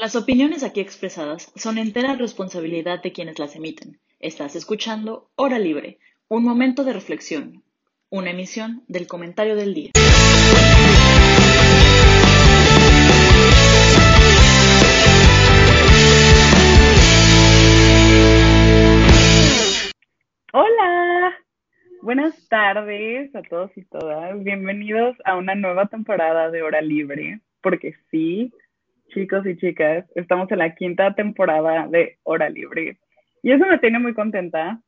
Las opiniones aquí expresadas son entera responsabilidad de quienes las emiten. Estás escuchando Hora Libre, un momento de reflexión, una emisión del comentario del día. Hola, buenas tardes a todos y todas. Bienvenidos a una nueva temporada de Hora Libre, porque sí, chicos y chicas, estamos en la quinta temporada de Hora Libre. Y eso me tiene muy contenta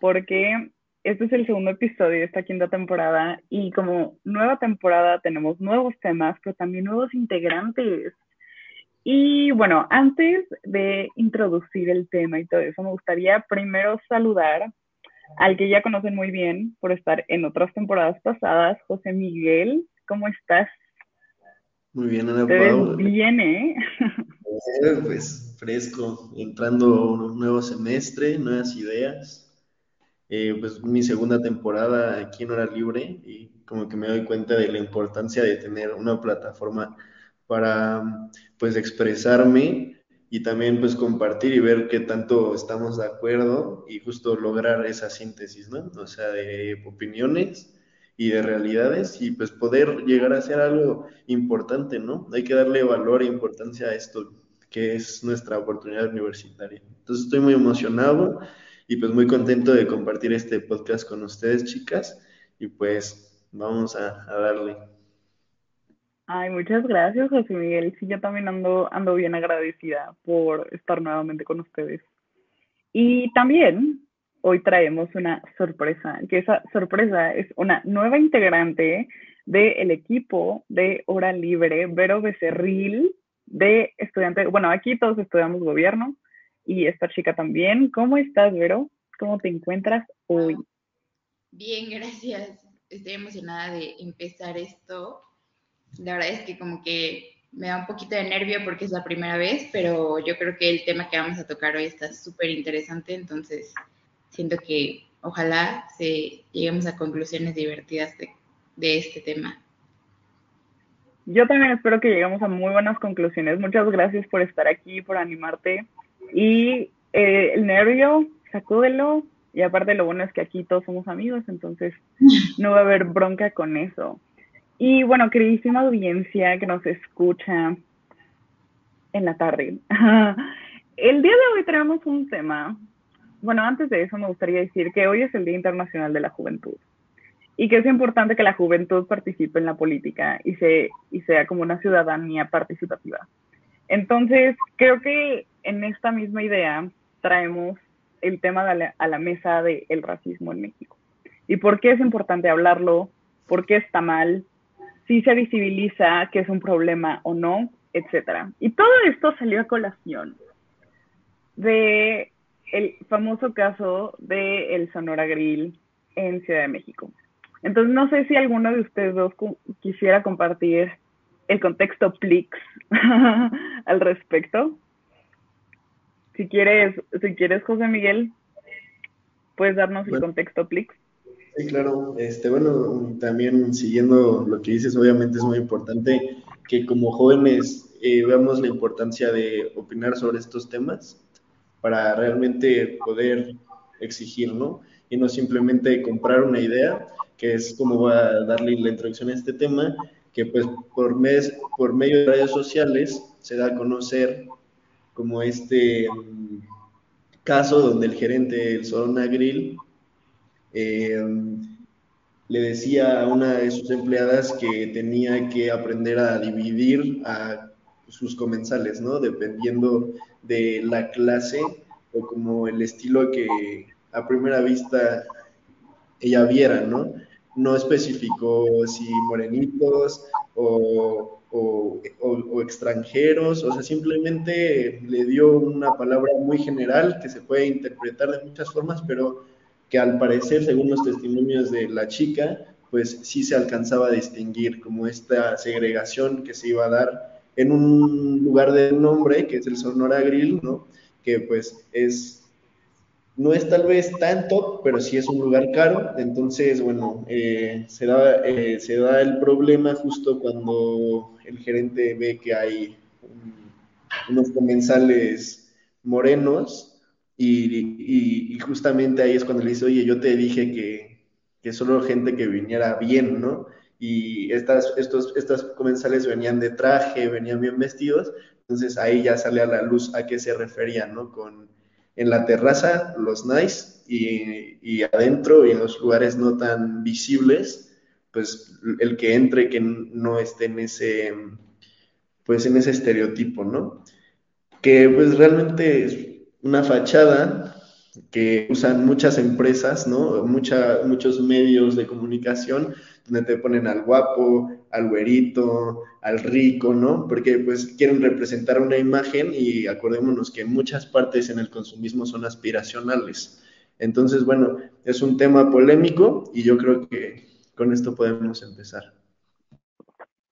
porque este es el segundo episodio de esta quinta temporada y como nueva temporada tenemos nuevos temas, pero también nuevos integrantes. Y bueno, antes de introducir el tema y todo eso, me gustaría primero saludar al que ya conocen muy bien por estar en otras temporadas pasadas, José Miguel. ¿Cómo estás? Muy bien, Ana Te ves bien, ¿eh? Pues fresco, entrando un nuevo semestre, nuevas ideas. Eh, pues mi segunda temporada aquí en Hora Libre y como que me doy cuenta de la importancia de tener una plataforma para pues expresarme y también pues compartir y ver qué tanto estamos de acuerdo y justo lograr esa síntesis, ¿no? O sea, de opiniones y de realidades y pues poder llegar a ser algo importante, ¿no? Hay que darle valor e importancia a esto que es nuestra oportunidad universitaria. Entonces estoy muy emocionado y pues muy contento de compartir este podcast con ustedes, chicas, y pues vamos a, a darle. Ay, muchas gracias, José Miguel. Sí, yo también ando, ando bien agradecida por estar nuevamente con ustedes. Y también hoy traemos una sorpresa, que esa sorpresa es una nueva integrante del equipo de Hora Libre, Vero Becerril, de estudiante, bueno, aquí todos estudiamos gobierno y esta chica también. ¿Cómo estás, Vero? ¿Cómo te encuentras hoy? Bien, gracias. Estoy emocionada de empezar esto. La verdad es que como que me da un poquito de nervio porque es la primera vez, pero yo creo que el tema que vamos a tocar hoy está súper interesante, entonces siento que ojalá se lleguemos a conclusiones divertidas de, de este tema. Yo también espero que lleguemos a muy buenas conclusiones. Muchas gracias por estar aquí, por animarte. Y eh, el nervio, sacúdelo. Y aparte lo bueno es que aquí todos somos amigos, entonces no va a haber bronca con eso. Y bueno, queridísima audiencia que nos escucha en la tarde. El día de hoy tenemos un tema bueno, antes de eso me gustaría decir que hoy es el Día Internacional de la Juventud y que es importante que la juventud participe en la política y, se, y sea como una ciudadanía participativa. Entonces, creo que en esta misma idea traemos el tema a la, mesa del racismo en México. ¿Y por qué es importante hablarlo? ¿Por qué está mal? Si se visibiliza que es un problema o no, etcétera. Y todo esto salió a colación de el famoso caso de el Sonora Grill en Ciudad de México. Entonces, no sé si alguno de ustedes dos quisiera compartir el contexto Plix al respecto. Si quieres, si quieres, José Miguel, puedes darnos el contexto Plix. Sí, claro. Este, bueno, también siguiendo lo que dices, obviamente es muy importante que como jóvenes eh, veamos la importancia de opinar sobre estos temas para realmente poder exigir, ¿no? Y no simplemente comprar una idea, que es como va a darle la introducción a este tema, que pues por, mes, por medio de redes sociales se da a conocer como este mm, caso donde el gerente del Sorona Grill eh, le decía a una de sus empleadas que tenía que aprender a dividir a sus comensales, ¿no? Dependiendo de la clase como el estilo que a primera vista ella viera, ¿no? No especificó si morenitos o, o, o, extranjeros, o sea, simplemente le dio una palabra muy general que se puede interpretar de muchas formas, pero que al parecer, según los testimonios de la chica, pues sí se alcanzaba a distinguir como esta segregación que se iba a dar en un lugar de un hombre, que es el Sonora Grill, ¿no? Que pues es, no es tal vez tanto, pero sí es un lugar caro. Entonces, bueno, eh, se, da, eh, se da el problema justo cuando el gerente ve que hay unos comensales morenos y, justamente ahí es cuando le dice, oye, yo te dije que, que solo gente que viniera bien, ¿no? Y estas, estos, estas comensales venían de traje, venían bien vestidos, entonces ahí ya sale a la luz a qué se refería, ¿no? Con en la terraza, los nice, y, y adentro y en los lugares no tan visibles, pues el que entre que no esté en ese, pues en ese estereotipo, ¿no? Que pues realmente es una fachada que usan muchas empresas, ¿no? Mucha, muchos medios de comunicación donde te ponen al guapo, al güerito, al rico, ¿no? Porque pues quieren representar una imagen y acordémonos que muchas partes en el consumismo son aspiracionales. Entonces, bueno, es un tema polémico y yo creo que con esto podemos empezar.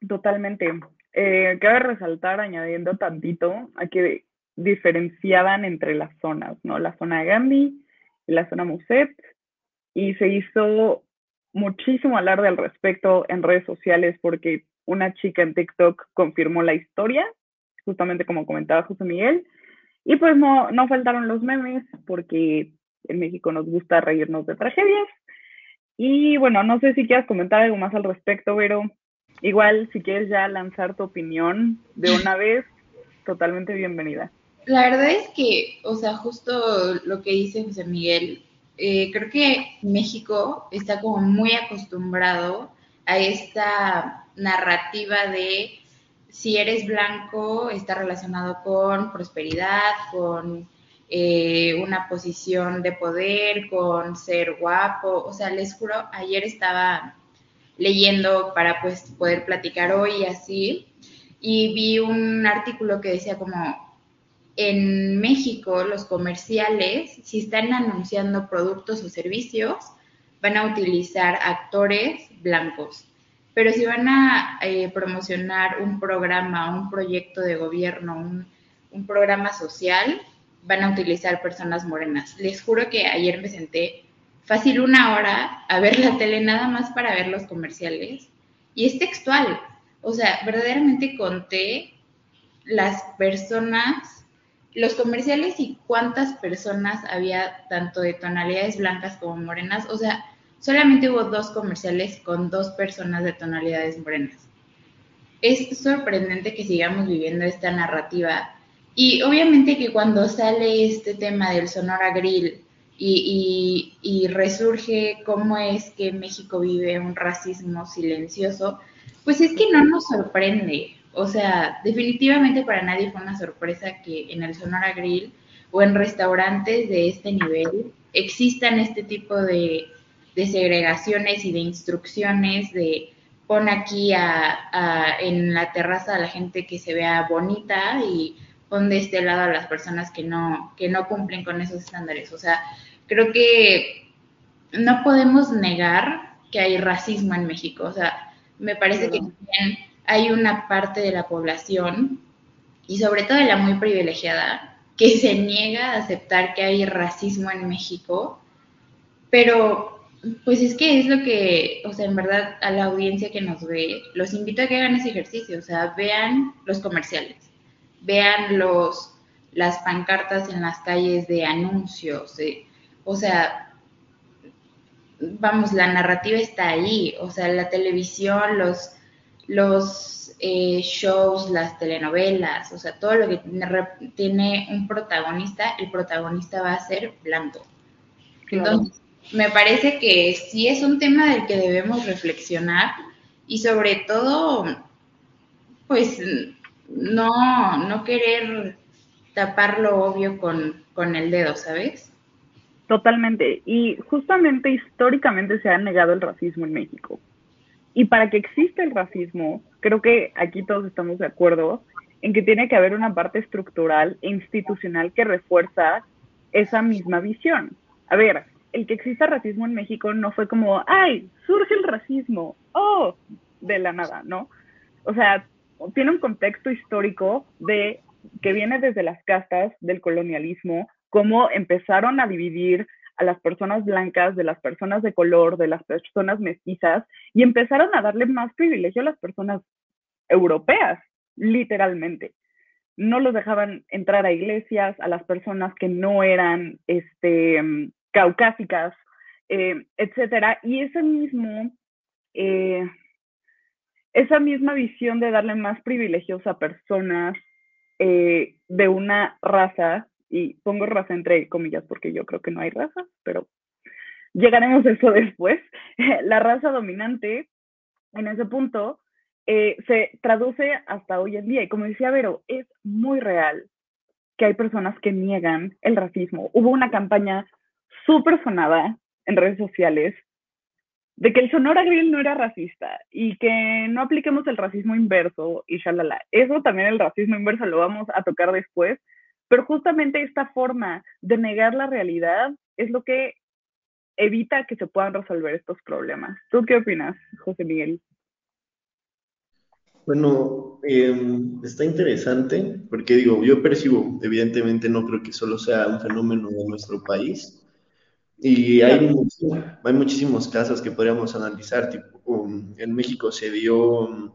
Totalmente. Eh, cabe resaltar, añadiendo tantito, a que diferenciaban entre las zonas, ¿no? La zona Gandhi y la zona Muset, y se hizo muchísimo alarde al respecto en redes sociales porque una chica en TikTok confirmó la historia, justamente como comentaba José Miguel, y pues no, no faltaron los memes porque en México nos gusta reírnos de tragedias. Y bueno, no sé si quieras comentar algo más al respecto, pero igual si quieres ya lanzar tu opinión de una vez, totalmente bienvenida. La verdad es que, o sea, justo lo que dice José Miguel, eh, creo que México está como muy acostumbrado a esta narrativa de si eres blanco está relacionado con prosperidad, con eh, una posición de poder, con ser guapo. O sea, les juro, ayer estaba leyendo para pues poder platicar hoy así, y vi un artículo que decía como en México los comerciales, si están anunciando productos o servicios, van a utilizar actores blancos. Pero si van a eh, promocionar un programa, un proyecto de gobierno, un, un, programa social, van a utilizar personas morenas. Les juro que ayer me senté fácil una hora a ver la tele nada más para ver los comerciales. Y es textual. O sea, verdaderamente conté las personas los comerciales y cuántas personas había tanto de tonalidades blancas como morenas. O sea, solamente hubo dos comerciales con dos personas de tonalidades morenas. Es sorprendente que sigamos viviendo esta narrativa. Y obviamente que cuando sale este tema del Sonora Grill y, y, y resurge cómo es que México vive un racismo silencioso, pues es que no nos sorprende. O sea, definitivamente para nadie fue una sorpresa que en el Sonora Grill o en restaurantes de este nivel existan este tipo de, segregaciones y de instrucciones de pon aquí a, en la terraza a la gente que se vea bonita y pon de este lado a las personas que no, que no cumplen con esos estándares. O sea, creo que no podemos negar que hay racismo en México. O sea, me parece que también hay una parte de la población, y sobre todo de la muy privilegiada, que se niega a aceptar que hay racismo en México, pero pues es que es lo que, o sea, en verdad a la audiencia que nos ve, los invito a que hagan ese ejercicio, o sea, vean los comerciales, vean los las pancartas en las calles de anuncios, o sea, vamos, la narrativa está ahí, o sea, la televisión, los los eh, shows, las telenovelas, o sea, todo lo que tiene un protagonista, el protagonista va a ser blanco. Entonces, me parece que sí es un tema del que debemos reflexionar y sobre todo, pues, no, no querer tapar lo obvio con, con el dedo, ¿sabes? Totalmente. Y justamente históricamente se ha negado el racismo en México. Y para que exista el racismo, creo que aquí todos estamos de acuerdo en que tiene que haber una parte estructural e institucional que refuerza esa misma visión. A ver, el que exista racismo en México no fue como, ay, surge el racismo, oh, de la nada, ¿no? O sea, tiene un contexto histórico de que viene desde las castas del colonialismo, cómo empezaron a dividir a las personas blancas, de las personas de color, de las personas mestizas, y empezaron a darle más privilegio a las personas europeas, literalmente. no los dejaban entrar a iglesias, a las personas que no eran este, caucásicas, eh, etcétera. Y ese mismo, eh, esa misma visión de darle más privilegios a personas eh, de una raza, y pongo raza entre comillas porque yo creo que no hay raza, pero llegaremos a eso después, la raza dominante en ese punto eh, se traduce hasta hoy en día. Y como decía Vero, es muy real que hay personas que niegan el racismo. Hubo una campaña súper sonada en redes sociales de que el Sonora Grill no era racista y que no apliquemos el racismo inverso y shalala. Eso también el racismo inverso lo vamos a tocar después, pero justamente esta forma de negar la realidad es lo que evita que se puedan resolver estos problemas. ¿Tú qué opinas, José Miguel? Bueno, em, está interesante porque digo, yo percibo, evidentemente no creo que solo sea un fenómeno de nuestro país y hay, hay muchísimos casos que podríamos analizar, tipo, um, en México se dio um,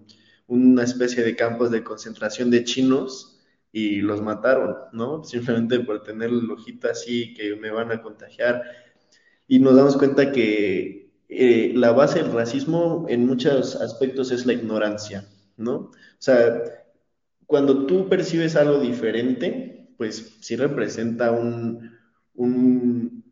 una especie de campos de concentración de chinos y los mataron, ¿no? Simplemente por tener el ojito así que me van a contagiar y nos damos cuenta que eh, la base del racismo en muchos aspectos es la ignorancia. ¿no? O sea, cuando tú percibes algo diferente, pues sí representa un, un,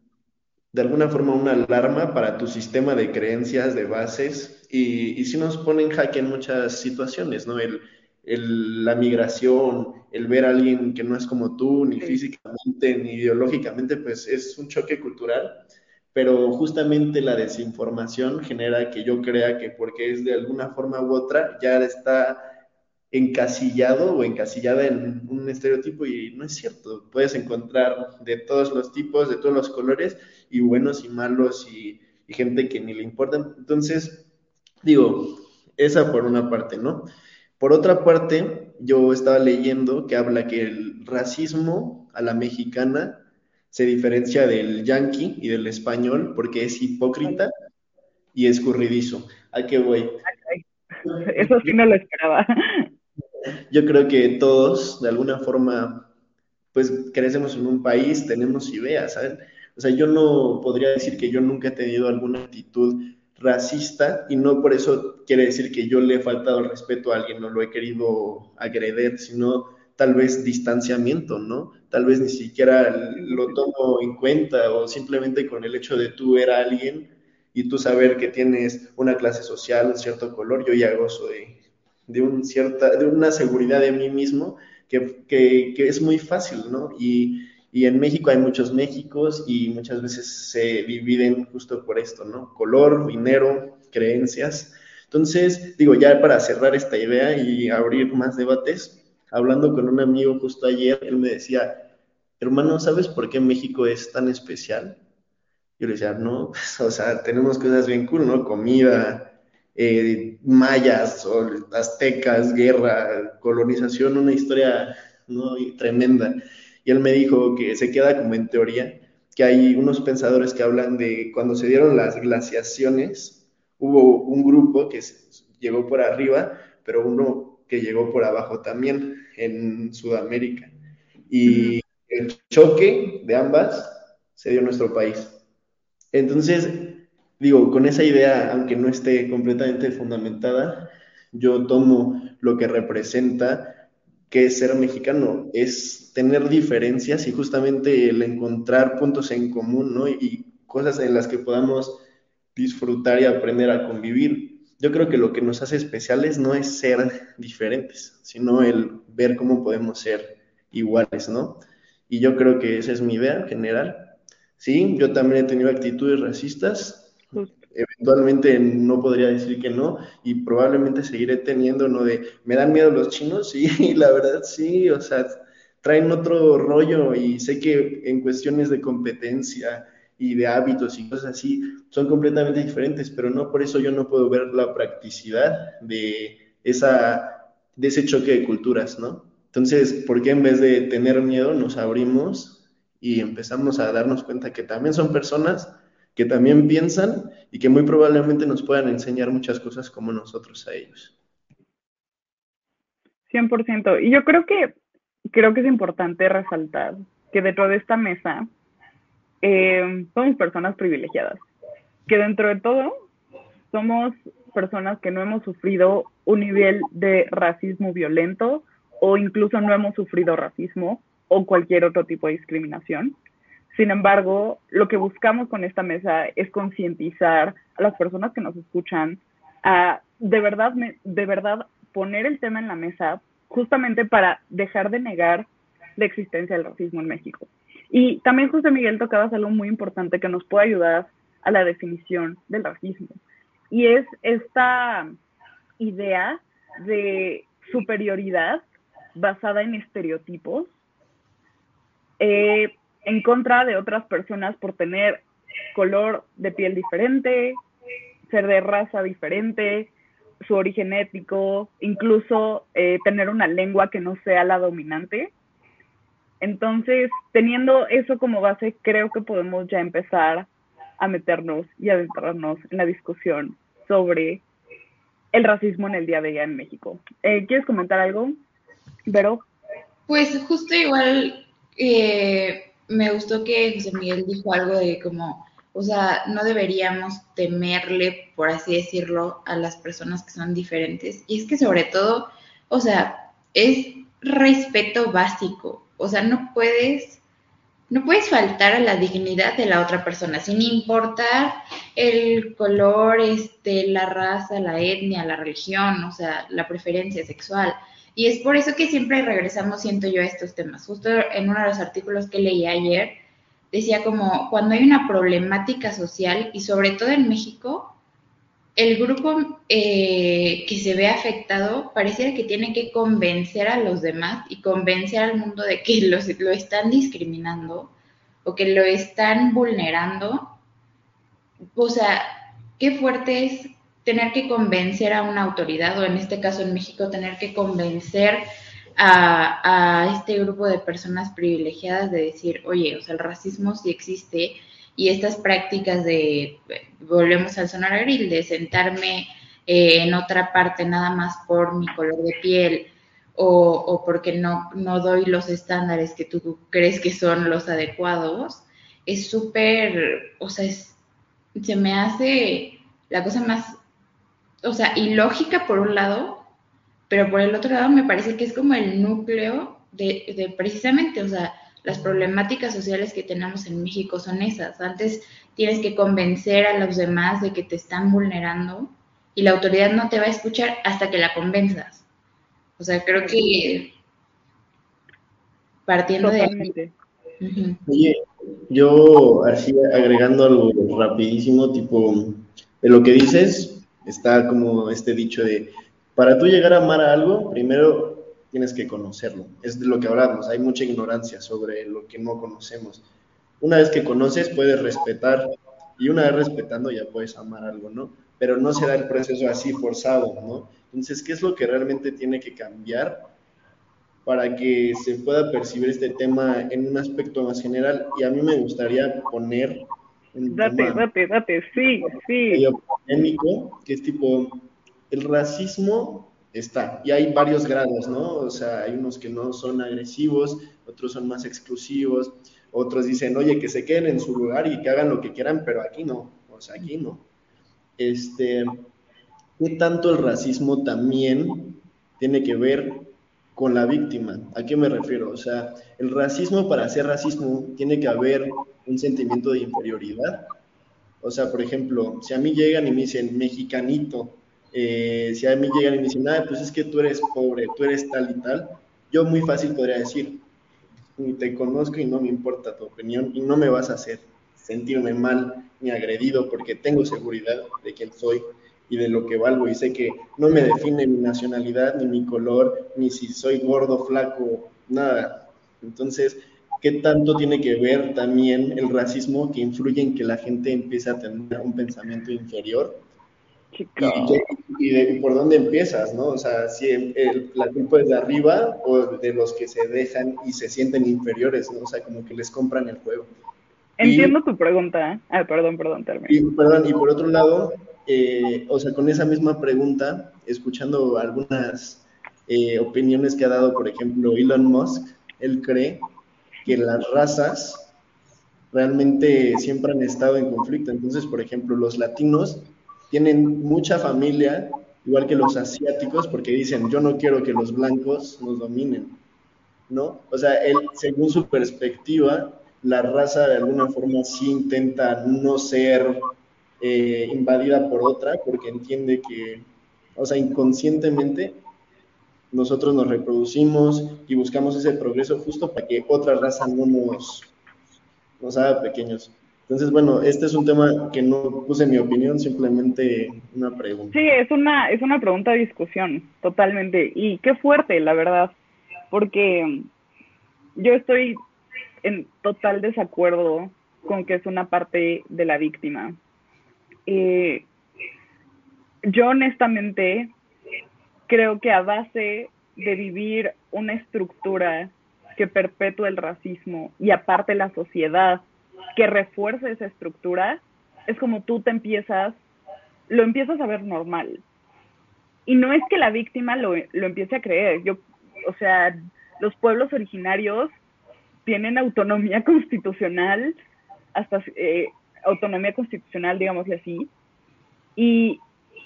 de alguna forma una alarma para tu sistema de creencias, de bases, y, y sí nos pone en jaque en muchas situaciones, ¿no? El, el, la migración, el ver a alguien que no es como tú, ni físicamente, ni ideológicamente, pues es un choque cultural pero justamente la desinformación genera que yo crea que porque es de alguna forma u otra, ya está encasillado o encasillada en un estereotipo y no es cierto. Puedes encontrar de todos los tipos, de todos los colores, y buenos y malos y, gente que ni le importa. Entonces, digo, esa por una parte, ¿no? Por otra parte, yo estaba leyendo que habla que el racismo a la mexicana se diferencia del yankee y del español porque es hipócrita y escurridizo. ¿A qué voy? Eso sí no lo esperaba. Yo creo que todos, de alguna forma, pues crecemos en un país, tenemos ideas, ¿saben? O sea, yo no podría decir que yo nunca he tenido alguna actitud racista y no por eso quiere decir que yo le he faltado el respeto a alguien, no lo he querido agredir, sino tal vez distanciamiento, ¿no? Tal vez ni siquiera lo tomo en cuenta o simplemente con el hecho de tú ver a alguien y tú saber que tienes una clase social, un cierto color, yo ya gozo de, de, un cierta, de una seguridad de mí mismo que, que, que es muy fácil, ¿no? Y, y en México hay muchos Méxicos y muchas veces se dividen justo por esto, ¿no? Color, dinero, creencias. Entonces, digo, ya para cerrar esta idea y abrir más debates, hablando con un amigo justo ayer, él me decía, hermano, ¿sabes por qué México es tan especial? Yo le decía, no, pues, o sea, tenemos cosas bien cool, ¿no? Comida, eh, mayas, aztecas, guerra, colonización, una historia ¿no? tremenda. Y él me dijo que se queda como en teoría, que hay unos pensadores que hablan de cuando se dieron las glaciaciones, hubo un grupo que llegó por arriba, pero uno que llegó por abajo también en Sudamérica. Y el choque de ambas se dio en nuestro país. Entonces, digo, con esa idea, aunque no esté completamente fundamentada, yo tomo lo que representa que ser mexicano, es tener diferencias y justamente el encontrar puntos en común, ¿no? Y cosas en las que podamos disfrutar y aprender a convivir yo creo que lo que nos hace especiales no es ser diferentes, sino el ver cómo podemos ser iguales, ¿no? Y yo creo que esa es mi idea general. Sí, yo también he tenido actitudes racistas, eventualmente no podría decir que no, y probablemente seguiré teniendo, ¿no? De, ¿me dan miedo los chinos? Sí, la verdad sí, o sea, traen otro rollo y sé que en cuestiones de competencia, y de hábitos y cosas así son completamente diferentes, pero no por eso yo no puedo ver la practicidad de, esa, de ese choque de culturas, ¿no? Entonces, ¿por qué en vez de tener miedo nos abrimos y empezamos a darnos cuenta que también son personas que también piensan y que muy probablemente nos puedan enseñar muchas cosas como nosotros a ellos? 100%. Y yo creo que creo que es importante resaltar que dentro de esta mesa eh, somos personas privilegiadas, que dentro de todo somos personas que no hemos sufrido un nivel de racismo violento o incluso no hemos sufrido racismo o cualquier otro tipo de discriminación. Sin embargo, lo que buscamos con esta mesa es concientizar a las personas que nos escuchan a de verdad, de verdad poner el tema en la mesa justamente para dejar de negar la existencia del racismo en México. Y también José Miguel tocaba algo muy importante que nos puede ayudar a la definición del racismo. Y es esta idea de superioridad basada en estereotipos eh, en contra de otras personas por tener color de piel diferente, ser de raza diferente, su origen étnico, incluso eh, tener una lengua que no sea la dominante. Entonces, teniendo eso como base, creo que podemos ya empezar a meternos y adentrarnos en la discusión sobre el racismo en el día de día en México. Eh, ¿Quieres comentar algo, Vero? Pues justo igual eh, me gustó que José Miguel dijo algo de como, o sea, no deberíamos temerle, por así decirlo, a las personas que son diferentes. Y es que sobre todo, o sea, es respeto básico. O sea, no puedes, no puedes faltar a la dignidad de la otra persona, sin importar el color, este, la raza, la etnia, la religión, o sea, la preferencia sexual. Y es por eso que siempre regresamos, siento yo, a estos temas. Justo en uno de los artículos que leí ayer, decía como cuando hay una problemática social, y sobre todo en México, el grupo eh, que se ve afectado pareciera que tiene que convencer a los demás y convencer al mundo de que los, lo están discriminando o que lo están vulnerando. O sea, qué fuerte es tener que convencer a una autoridad, o en este caso en México, tener que convencer a, este grupo de personas privilegiadas de decir, oye, o sea, el racismo sí existe y estas prácticas de, volvemos al sonar grill, de sentarme eh, en otra parte nada más por mi color de piel o, o porque no, no doy los estándares que tú crees que son los adecuados, es súper, o sea, se me hace la cosa más o sea, ilógica por un lado, pero por el otro lado me parece que es como el núcleo de, precisamente, o sea, las problemáticas sociales que tenemos en México son esas. Antes tienes que convencer a los demás de que te están vulnerando y la autoridad no te va a escuchar hasta que la convenzas. O sea, creo que partiendo de ahí. Oye, yo así agregando algo rapidísimo, tipo, de lo que dices, está como este dicho de, para tú llegar a amar a algo, primero tienes que conocerlo. Es de lo que hablamos, hay mucha ignorancia sobre lo que no conocemos. Una vez que conoces, puedes respetar y una vez respetando ya puedes amar algo, ¿no? Pero no se el proceso así forzado, ¿no? Entonces, ¿qué es lo que realmente tiene que cambiar para que se pueda percibir este tema en un aspecto más general? Y a mí me gustaría poner Date, date, date, sí, sí. Polémico, que es tipo, el racismo está, y hay varios grados, ¿no? O sea, hay unos que no son agresivos, otros son más exclusivos, otros dicen, oye, que se queden en su lugar y que hagan lo que quieran, pero aquí no, o sea, aquí no. Este, ¿qué tanto el racismo también tiene que ver con la víctima? ¿A qué me refiero? O sea, el racismo, para ser racismo, tiene que haber un sentimiento de inferioridad. O sea, por ejemplo, si a mí llegan y me dicen mexicanito, eh, si a mí llegan y me dicen, ah, pues es que tú eres pobre, tú eres tal y tal, yo muy fácil podría decir, ni te conozco y no me importa tu opinión y no me vas a hacer sentirme mal ni agredido porque tengo seguridad de quién soy y de lo que valgo y sé que no me define mi nacionalidad, ni mi color, ni si soy gordo, flaco, nada. Entonces, ¿qué tanto tiene que ver también el racismo que influye en que la gente empiece a tener un pensamiento inferior? Y, por dónde empiezas, ¿no? O sea, si el, la culpa es de arriba o de los que se dejan y se sienten inferiores, ¿no? O sea, como que les compran el juego. Entiendo tu pregunta. ¿eh? Ah, perdón, perdón, termino. Y, perdón, y por otro lado, eh, o sea, con esa misma pregunta, escuchando algunas eh, opiniones que ha dado, por ejemplo, Elon Musk, él cree que las razas realmente siempre han estado en conflicto. Entonces, por ejemplo, los latinos tienen mucha familia, igual que los asiáticos, porque dicen, yo no quiero que los blancos nos dominen, ¿no? O sea, él, según su perspectiva, la raza de alguna forma sí intenta no ser eh, invadida por otra, porque entiende que, o sea, inconscientemente nosotros nos reproducimos y buscamos ese progreso justo para que otra raza no nos, haga pequeños. Entonces, bueno, este es un tema que no puse mi opinión, simplemente una pregunta. Sí, es una, es una pregunta de discusión, totalmente. Y qué fuerte, la verdad, porque yo estoy en total desacuerdo con que es una parte de la víctima. Eh, yo honestamente creo que a base de vivir una estructura que perpetúa el racismo y aparte la sociedad que refuerce esa estructura, es como tú te empiezas, lo empiezas a ver normal. Y no es que la víctima lo, lo empiece a creer, yo, o sea, los pueblos originarios tienen autonomía constitucional, hasta eh, autonomía constitucional, digámosle así, y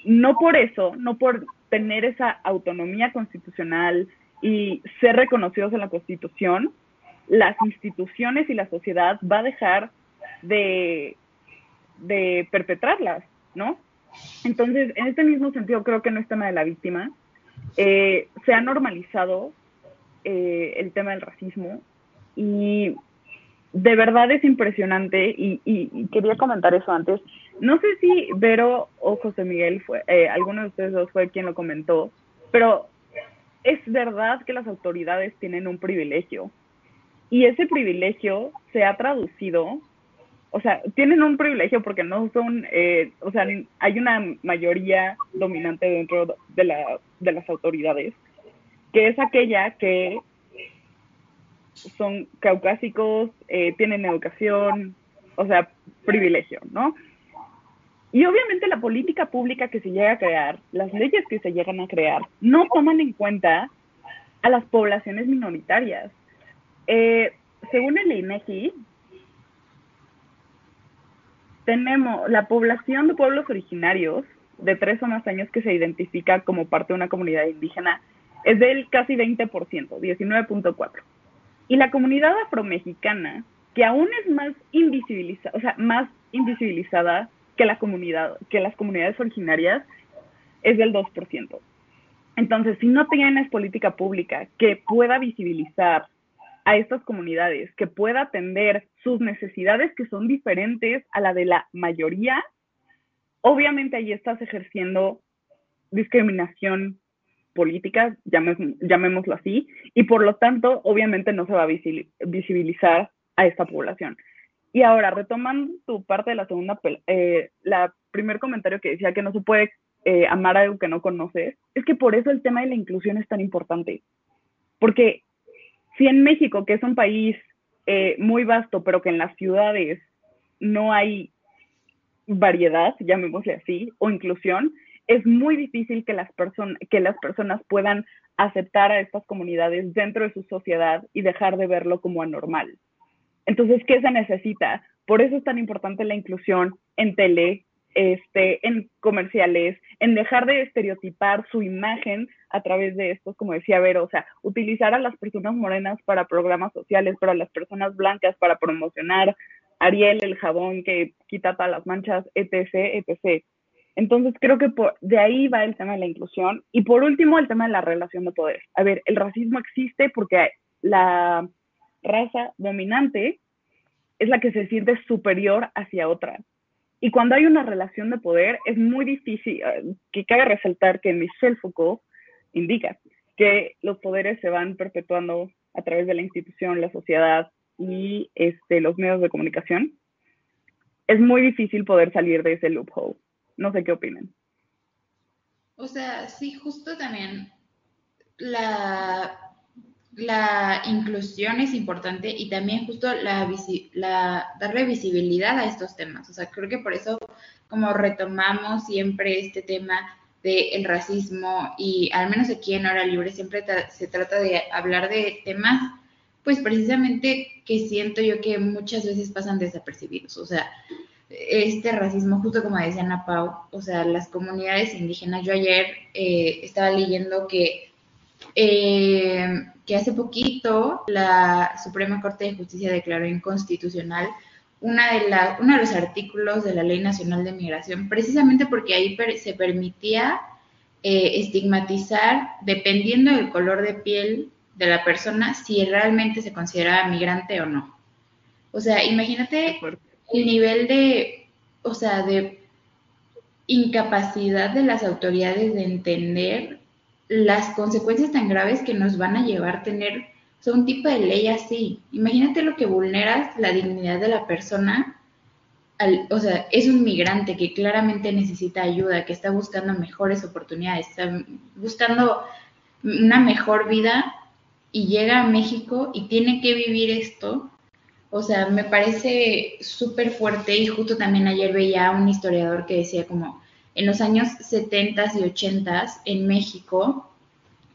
no por eso, no por tener esa autonomía constitucional y ser reconocidos en la Constitución, las instituciones y la sociedad va a dejar de, de perpetrarlas, ¿no? Entonces, en este mismo sentido, creo que no es tema de la víctima. Eh, se ha normalizado eh, el tema del racismo y de verdad es impresionante y, y, quería comentar eso antes. No sé si Vero o José Miguel fue, eh, alguno de ustedes dos fue quien lo comentó, pero es verdad que las autoridades tienen un privilegio y ese privilegio se ha traducido, o sea, tienen un privilegio porque no son, eh, o sea, hay una mayoría dominante dentro de, la, de las autoridades, que es aquella que son caucásicos, eh, tienen educación, o sea, privilegio, ¿no? Y obviamente la política pública que se llega a crear, las leyes que se llegan a crear, no toman en cuenta a las poblaciones minoritarias. Eh, según el INEGI, tenemos la población de pueblos originarios de tres o más años que se identifica como parte de una comunidad indígena es del casi 20%, 19.4%. Y la comunidad afromexicana, que aún es más invisibilizada, o sea, más invisibilizada que la comunidad, que las comunidades originarias, es del 2%. Entonces, si no tienes política pública que pueda visibilizar a estas comunidades, que pueda atender sus necesidades que son diferentes a la de la mayoría, obviamente ahí estás ejerciendo discriminación políticas, llamémoslo así, y por lo tanto, obviamente no se va a visibilizar a esta población. Y ahora, retomando tu parte de la segunda, eh, la primer comentario que decía que no se puede eh, amar algo que no conoces, es que por eso el tema de la inclusión es tan importante. Porque si en México, que es un país eh, muy vasto, pero que en las ciudades no hay variedad, llamémosle así, o inclusión, es muy difícil que las, que las personas puedan aceptar a estas comunidades dentro de su sociedad y dejar de verlo como anormal. Entonces, ¿qué se necesita? Por eso es tan importante la inclusión en tele, este, en comerciales, en dejar de estereotipar su imagen a través de estos, como decía Vero, o sea, utilizar a las personas morenas para programas sociales, para las personas blancas para promocionar Ariel, el jabón que quita todas las manchas, etc., etc. Entonces creo que de ahí va el tema de la inclusión. Y por último, el tema de la relación de poder. A ver, el racismo existe porque la raza dominante es la que se siente superior hacia otra. Y cuando hay una relación de poder, es muy difícil, eh, que cabe resaltar que Michel Foucault indica que los poderes se van perpetuando a través de la institución, la sociedad y este, los medios de comunicación. Es muy difícil poder salir de ese loophole. No sé qué opinan. O sea, sí, justo también la, la inclusión es importante y también justo la, la, darle visibilidad a estos temas. O sea, creo que por eso como retomamos siempre este tema del racismo y al menos aquí en Hora Libre siempre se trata de hablar de temas, pues precisamente que siento yo que muchas veces pasan desapercibidos. O sea, este racismo, justo como decía Ana Pau, o sea, las comunidades indígenas, yo ayer eh, estaba leyendo que, eh, que hace poquito la Suprema Corte de Justicia declaró inconstitucional una de la, uno de los artículos de la Ley Nacional de Migración, precisamente porque ahí se permitía eh, estigmatizar, dependiendo del color de piel de la persona, si realmente se consideraba migrante o no. O sea, imagínate el nivel de, o sea, de incapacidad de las autoridades de entender las consecuencias tan graves que nos van a llevar a tener o sea, un tipo de ley así. Imagínate lo que vulneras la dignidad de la persona. o sea, es un migrante que claramente necesita ayuda, que está buscando mejores oportunidades, está buscando una mejor vida y llega a México y tiene que vivir esto. O sea, me parece súper fuerte y justo también ayer veía un historiador que decía como en los años 70 y 80 en México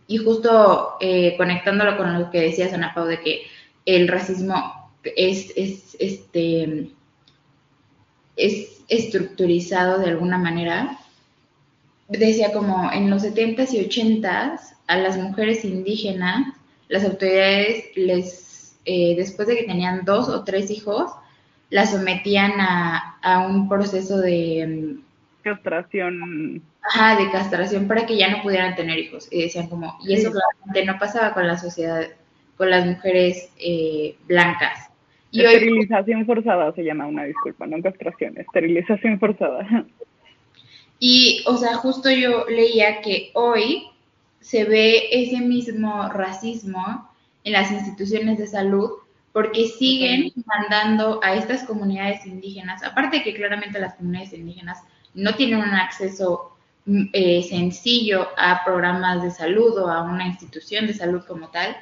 y justo eh, conectándolo con lo que decía Ana Pau de que el racismo es, es, este, es estructurizado de alguna manera, decía como en los 70s y 80s a las mujeres indígenas, las autoridades les, eh, después de que tenían dos o tres hijos, las sometían a, a un proceso de castración. Ajá, de castración para que ya no pudieran tener hijos. Y decían como, y eso claramente no pasaba con la sociedad, con las mujeres eh, blancas. Y esterilización forzada se llama una disculpa, no castración, esterilización forzada. Y, o sea, justo yo leía que hoy se ve ese mismo racismo en las instituciones de salud porque siguen mandando a estas comunidades indígenas, aparte que claramente las comunidades indígenas no tienen un acceso mm, eh, sencillo a programas de salud o a una institución de salud como tal,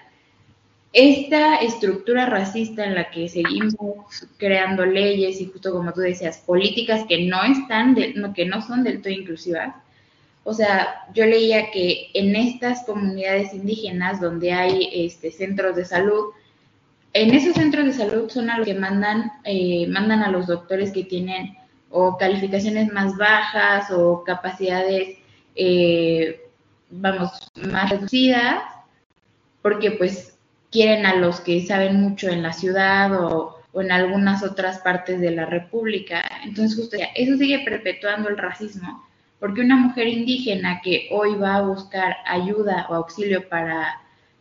esta estructura racista en la que seguimos creando leyes y justo como tú decías, políticas que no están, que no son del todo inclusivas. O sea, yo leía que en estas comunidades indígenas donde hay este, centros de salud, en esos centros de salud son a los que mandan, eh, mandan a los doctores que tienen o calificaciones más bajas o capacidades, eh, vamos, más reducidas, porque pues quieren a los que saben mucho en la ciudad o, en algunas otras partes de la República. Entonces, justo eso sigue perpetuando el racismo, porque una mujer indígena que hoy va a buscar ayuda o auxilio para,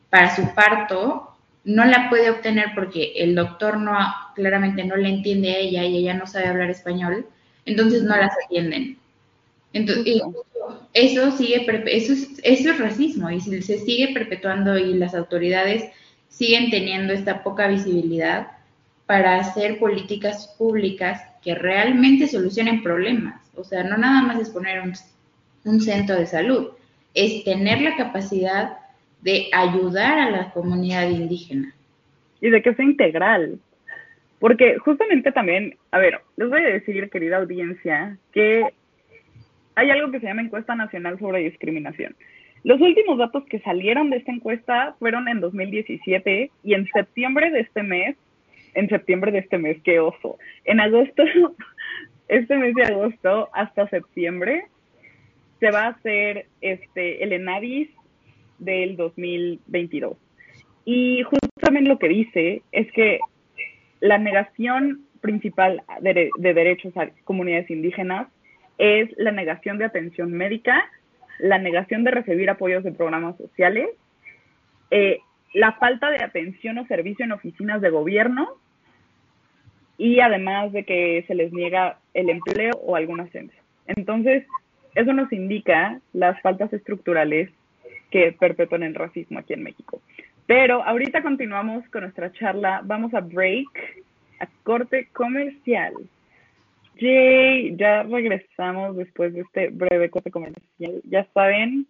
para su parto, no la puede obtener porque el doctor no claramente no le entiende a ella y ella no sabe hablar español entonces no las atienden. Entonces, eso sigue, eso es, eso es racismo y se sigue perpetuando y las autoridades siguen teniendo esta poca visibilidad para hacer políticas públicas que realmente solucionen problemas. O sea, no nada más es poner un, centro de salud, es tener la capacidad de ayudar a la comunidad indígena. Y de que sea integral, porque justamente también, a ver, les voy a decir, querida audiencia, que hay algo que se llama Encuesta Nacional sobre Discriminación. Los últimos datos que salieron de esta encuesta fueron en 2017 y en septiembre de este mes, en septiembre de este mes, qué oso, en agosto, este mes de agosto hasta septiembre, se va a hacer este, el ENADIS del 2022. Y justamente lo que dice es que la negación principal de, derechos a comunidades indígenas es la negación de atención médica, la negación de recibir apoyos de programas sociales, eh, la falta de atención o servicio en oficinas de gobierno y además de que se les niega el empleo o algún ascenso. Entonces, eso nos indica las faltas estructurales que perpetúan el racismo aquí en México. Pero ahorita continuamos con nuestra charla. Vamos a break, a corte comercial. Yay, ya regresamos después de este breve corte comercial. Ya saben,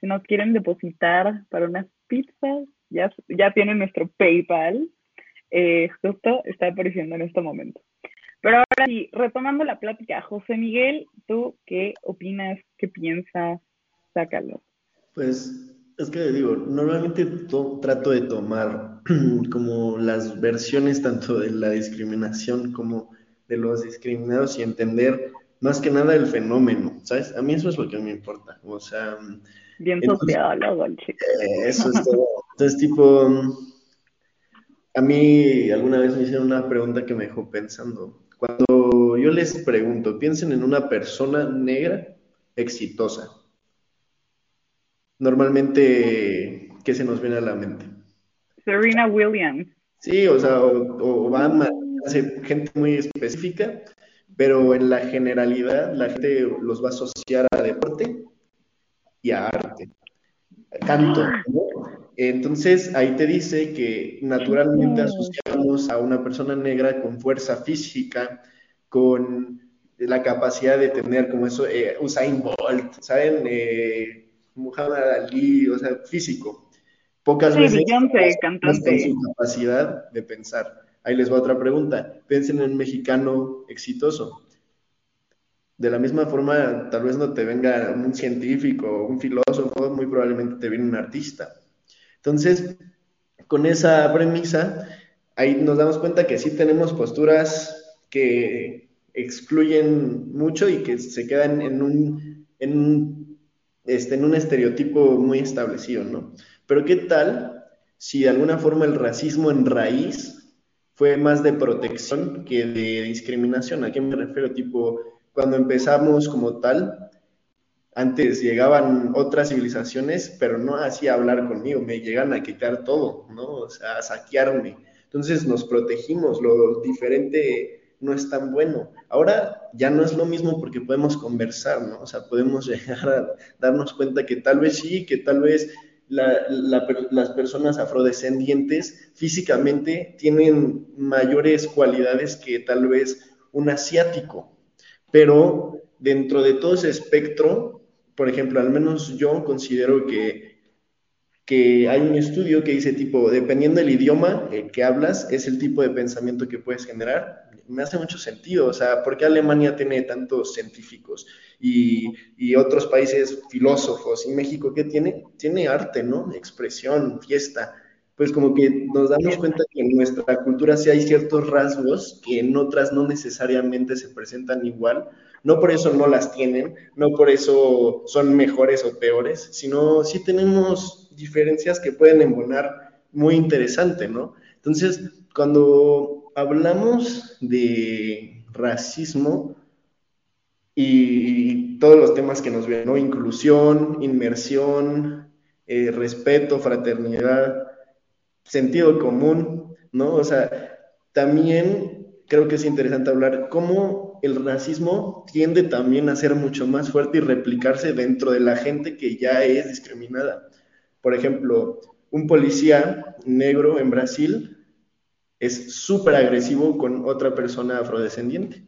si nos quieren depositar para unas pizzas, ya, ya tienen nuestro PayPal. Eh, justo está apareciendo en este momento. Pero ahora sí, retomando la plática, José Miguel, ¿tú qué opinas, qué piensas Sácalo. Pues es que digo, normalmente trato de tomar como las versiones tanto de la discriminación como de los discriminados y entender más que nada el fenómeno, ¿sabes? A mí eso es lo que me importa, o sea... Bien sociólogo, chico. Eh, eso es todo. Entonces, tipo, a mí alguna vez me hicieron una pregunta que me dejó pensando. Cuando yo les pregunto, piensen en una persona negra exitosa. Normalmente, ¿qué se nos viene a la mente? Serena Williams. Sí, o sea, Obama, gente muy específica, pero en la generalidad la gente los va a asociar a deporte y a arte, canto. Entonces ahí te dice que naturalmente asociamos a una persona negra con fuerza física, con la capacidad de tener como eso, eh, Usain Bolt, ¿saben? Eh, Muhammad Ali, o sea, físico. Pocas veces cantante. su capacidad de pensar. Ahí les va otra pregunta. Piensen en un mexicano exitoso. De la misma forma, tal vez no te venga un científico, un filósofo, muy probablemente te viene un artista. Entonces, con esa premisa, ahí nos damos cuenta que sí tenemos posturas que excluyen mucho y que se quedan en un, en este, en un estereotipo muy establecido, ¿no? Pero ¿qué tal si de alguna forma el racismo en raíz fue más de protección que de discriminación. ¿A qué me refiero? Tipo, cuando empezamos como tal, antes llegaban otras civilizaciones, pero no así a hablar conmigo, me llegan a quitar todo, ¿no? O sea, a saquearme. Entonces nos protegimos, lo diferente no es tan bueno. Ahora ya no es lo mismo porque podemos conversar, ¿no? O sea, podemos llegar a darnos cuenta que tal vez sí, que tal vez las personas afrodescendientes físicamente tienen mayores cualidades que tal vez un asiático, pero dentro de todo ese espectro, por ejemplo, al menos yo considero que, que hay un estudio que dice tipo, dependiendo del idioma que hablas, es el tipo de pensamiento que puedes generar. Me hace mucho sentido, o sea, ¿por qué Alemania tiene tantos científicos? y, otros países filósofos. ¿Y México qué tiene? Tiene arte, ¿no? Expresión, fiesta. Pues como que nos damos cuenta que en nuestra cultura sí hay ciertos rasgos que en otras no necesariamente se presentan igual. No por eso no las tienen, no por eso son mejores o peores, sino sí tenemos diferencias que pueden embonar muy interesante, ¿no? Entonces, cuando hablamos de racismo, y, todos los temas que nos ven, ¿no? Inclusión, inmersión, eh, respeto, fraternidad, sentido común, ¿no? O sea, también creo que es interesante hablar cómo el racismo tiende también a ser mucho más fuerte y replicarse dentro de la gente que ya es discriminada. Por ejemplo, un policía negro en Brasil es súper agresivo con otra persona afrodescendiente.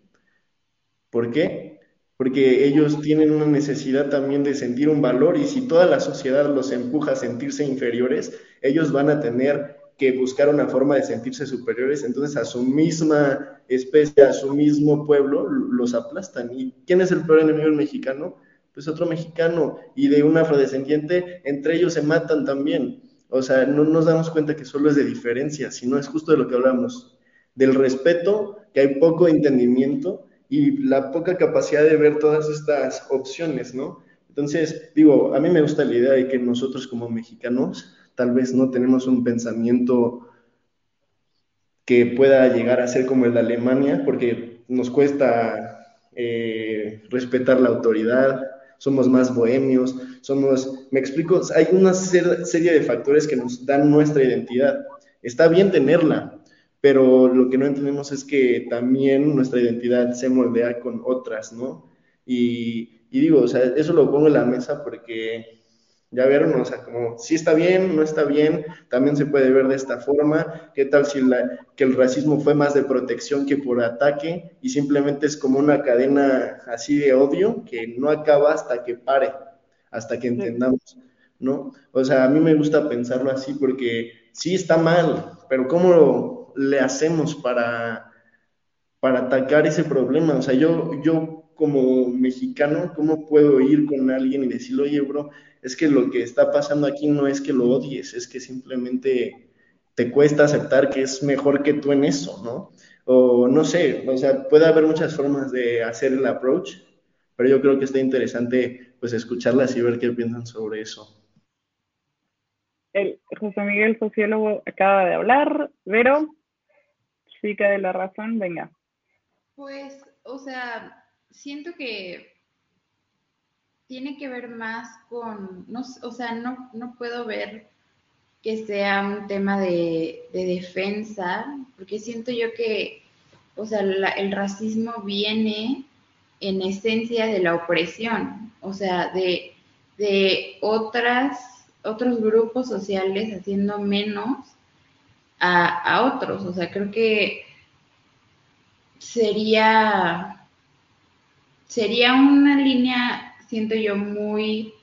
¿Por qué? porque ellos tienen una necesidad también de sentir un valor y si toda la sociedad los empuja a sentirse inferiores, ellos van a tener que buscar una forma de sentirse superiores, entonces a su misma especie, a su mismo pueblo, los aplastan. ¿Y quién es el peor enemigo mexicano? Pues otro mexicano y de un afrodescendiente, entre ellos se matan también. O sea, no nos damos cuenta que solo es de diferencia, sino es justo de lo que hablamos, del respeto, que hay poco entendimiento y la poca capacidad de ver todas estas opciones, ¿no? Entonces, digo, a mí me gusta la idea de que nosotros como mexicanos tal vez no tenemos un pensamiento que pueda llegar a ser como el de Alemania, porque nos cuesta eh, respetar la autoridad, somos más bohemios, somos, me explico, hay una serie de factores que nos dan nuestra identidad. Está bien tenerla, pero lo que no entendemos es que también nuestra identidad se moldea con otras, ¿no? Y, digo, o sea, eso lo pongo en la mesa porque ya vieron, o sea, como si está bien, no está bien, también se puede ver de esta forma, qué tal si la, que el racismo fue más de protección que por ataque y simplemente es como una cadena así de odio que no acaba hasta que pare, hasta que entendamos, ¿no? O sea, a mí me gusta pensarlo así porque sí está mal, pero ¿cómo le hacemos para, para atacar ese problema? O sea, yo, yo como mexicano, cómo puedo ir con alguien y decirle, oye, bro, es que lo que está pasando aquí no es que lo odies, es que simplemente te cuesta aceptar que es mejor que tú en eso, ¿no? O no sé, o sea, puede haber muchas formas de hacer el approach, pero yo creo que está interesante pues escucharlas y ver qué piensan sobre eso. El José Miguel, sociólogo, acaba de hablar. Vero, chica de la razón, venga. Pues, o sea, siento que tiene que ver más con, no, o sea, no, no puedo ver que sea un tema de, defensa, porque siento yo que, o sea, el racismo viene en esencia de la opresión, o sea, de, de otras otros grupos sociales haciendo menos a, otros. O sea, creo que sería, sería una línea, siento yo, muy,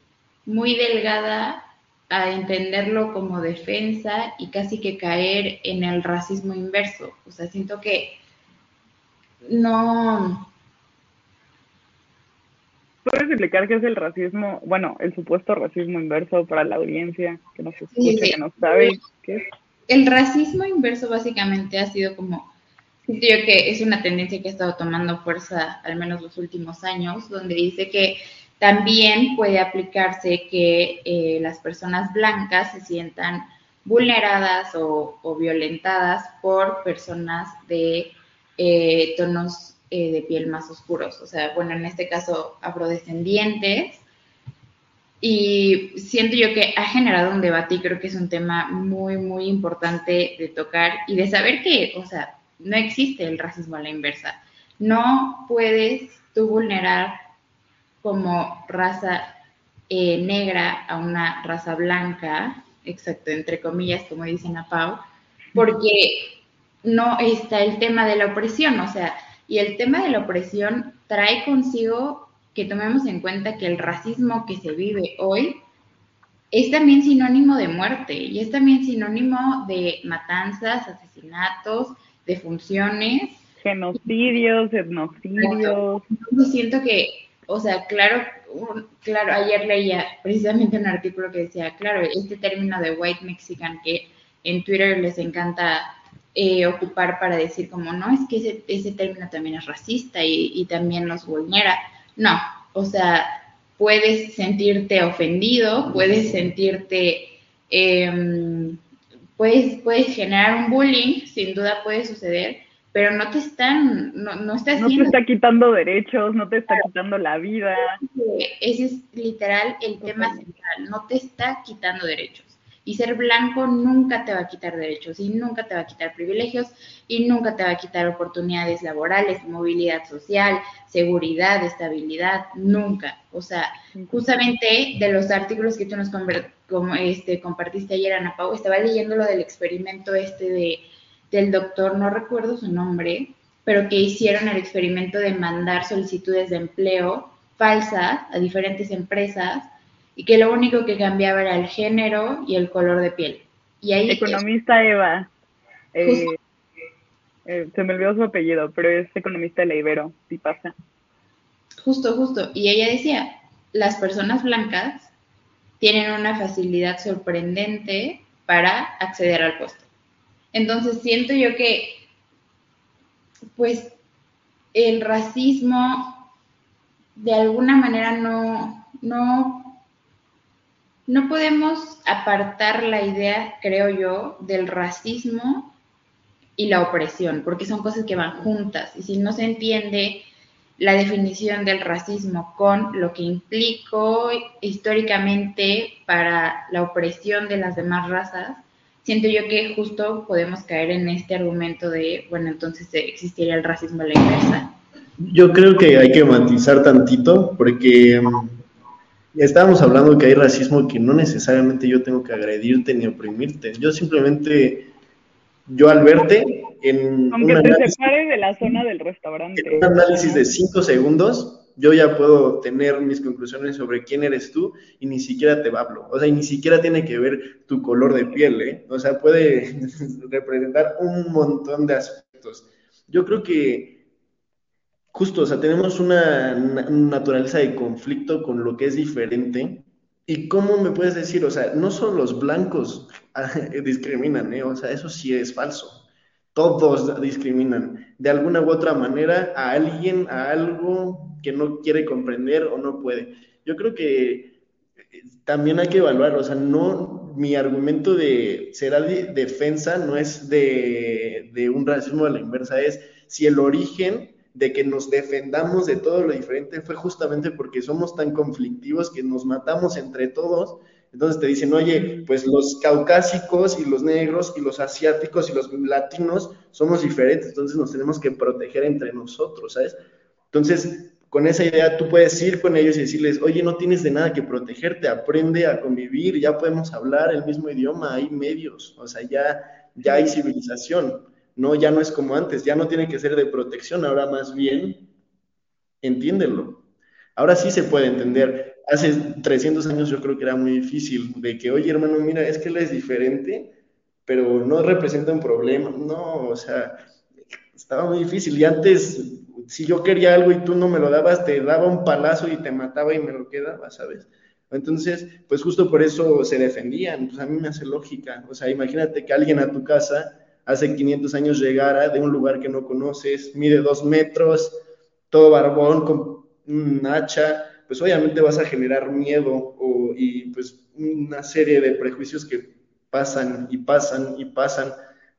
muy delgada a entenderlo como defensa y casi que caer en el racismo inverso. O sea, siento que no, ¿Puedes explicar qué es el racismo, bueno, el supuesto racismo inverso para la audiencia que nos escucha, que no sabe qué es? El racismo inverso básicamente ha sido como, siento yo que es una tendencia que ha estado tomando fuerza al menos los últimos años, donde dice que también puede aplicarse que eh, las personas blancas se sientan vulneradas o, violentadas por personas de eh, tonos eh, de piel más oscuros. O sea, bueno, en este caso afrodescendientes. Y siento yo que ha generado un debate y creo que es un tema muy, muy importante de tocar y de saber que, o sea, no existe el racismo a la inversa. No puedes tú vulnerar como raza eh, negra a una raza blanca, exacto, entre comillas, como dicen a Pau, porque no está el tema de la opresión, o sea, y el tema de la opresión trae consigo que tomemos en cuenta que el racismo que se vive hoy es también sinónimo de muerte y es también sinónimo de matanzas, asesinatos, de funciones. Genocidios, etnocidios. Yo siento que, o sea, claro, claro, ayer leía precisamente un artículo que decía, claro, este término de white mexican que en Twitter les encanta eh, ocupar para decir como, no, es que ese, ese término también es racista y, también nos vulnera. No, o sea, puedes sentirte ofendido, puedes sentirte, em, puedes, puedes generar un bullying, sin duda puede suceder, pero no te están, no, no estás No te está quitando derechos, no te está quitando la vida. Ese es literal el tema central, no te está quitando derechos. Y ser blanco nunca te va a quitar derechos y nunca te va a quitar privilegios y nunca te va a quitar oportunidades laborales, movilidad social, seguridad, estabilidad, nunca. O sea, justamente de los artículos que tú nos como este, compartiste ayer, Ana Pau, estaba leyendo lo del experimento este de, del doctor, no recuerdo su nombre, pero que hicieron el experimento de mandar solicitudes de empleo falsas a diferentes empresas y que lo único que cambiaba era el género y el color de piel. Y ahí economista Eva, eh, eh, se me olvidó su apellido, pero es economista de la Ibero, si pasa. Justo, justo. Y ella decía, las personas blancas tienen una facilidad sorprendente para acceder al puesto. Entonces siento yo que, pues, el racismo de alguna manera no, no no podemos apartar la idea, creo yo, del racismo y la opresión, porque son cosas que van juntas. Y si no se entiende la definición del racismo con lo que implicó históricamente para la opresión de las demás razas, siento yo que justo podemos caer en este argumento de, bueno, entonces existiría el racismo a la inversa. Yo creo que hay que matizar tantito, porque estábamos hablando que hay racismo que no necesariamente yo tengo que agredirte ni oprimirte. Yo simplemente, yo al verte en Aunque te separe de la zona del restaurante. En un análisis de cinco segundos, yo ya puedo tener mis conclusiones sobre quién eres tú y ni siquiera te hablo. O sea, y ni siquiera tiene que ver tu color de piel, ¿eh? O sea, puede representar un montón de aspectos. Yo creo que justo, o sea, tenemos una naturaleza de conflicto con lo que es diferente. ¿Y cómo me puedes decir? O sea, no solo los blancos discriminan, ¿eh? O sea, eso sí es falso. Todos discriminan de alguna u otra manera a alguien, a algo que no quiere comprender o no puede. Yo creo que también hay que evaluar, o sea, no, mi argumento de será de defensa no es de, de un racismo a la inversa, es si el origen de que nos defendamos de todo lo diferente fue justamente porque somos tan conflictivos que nos matamos entre todos. Entonces te dicen, oye, pues los caucásicos y los negros y los asiáticos y los latinos somos diferentes, entonces nos tenemos que proteger entre nosotros, ¿sabes? Entonces, con esa idea tú puedes ir con ellos y decirles, oye, no tienes de nada que protegerte, aprende a convivir, ya podemos hablar el mismo idioma, hay medios, o sea, ya, ya hay civilización. No, ya no es como antes, ya no tiene que ser de protección, ahora más bien, entiéndelo. Ahora sí se puede entender. Hace 300 años yo creo que era muy difícil de que, oye hermano, mira, es que él es diferente, pero no representa un problema. No, o sea, estaba muy difícil. Y antes, si yo quería algo y tú no me lo dabas, te daba un palazo y te mataba y me lo quedaba, ¿sabes? Entonces, pues justo por eso se defendían. Pues a mí me hace lógica. O sea, imagínate que alguien a tu casa hace 500 años llegara de un lugar que no conoces, mide dos metros, todo barbón, con un hacha, pues obviamente vas a generar miedo y pues una serie de prejuicios que pasan y pasan y pasan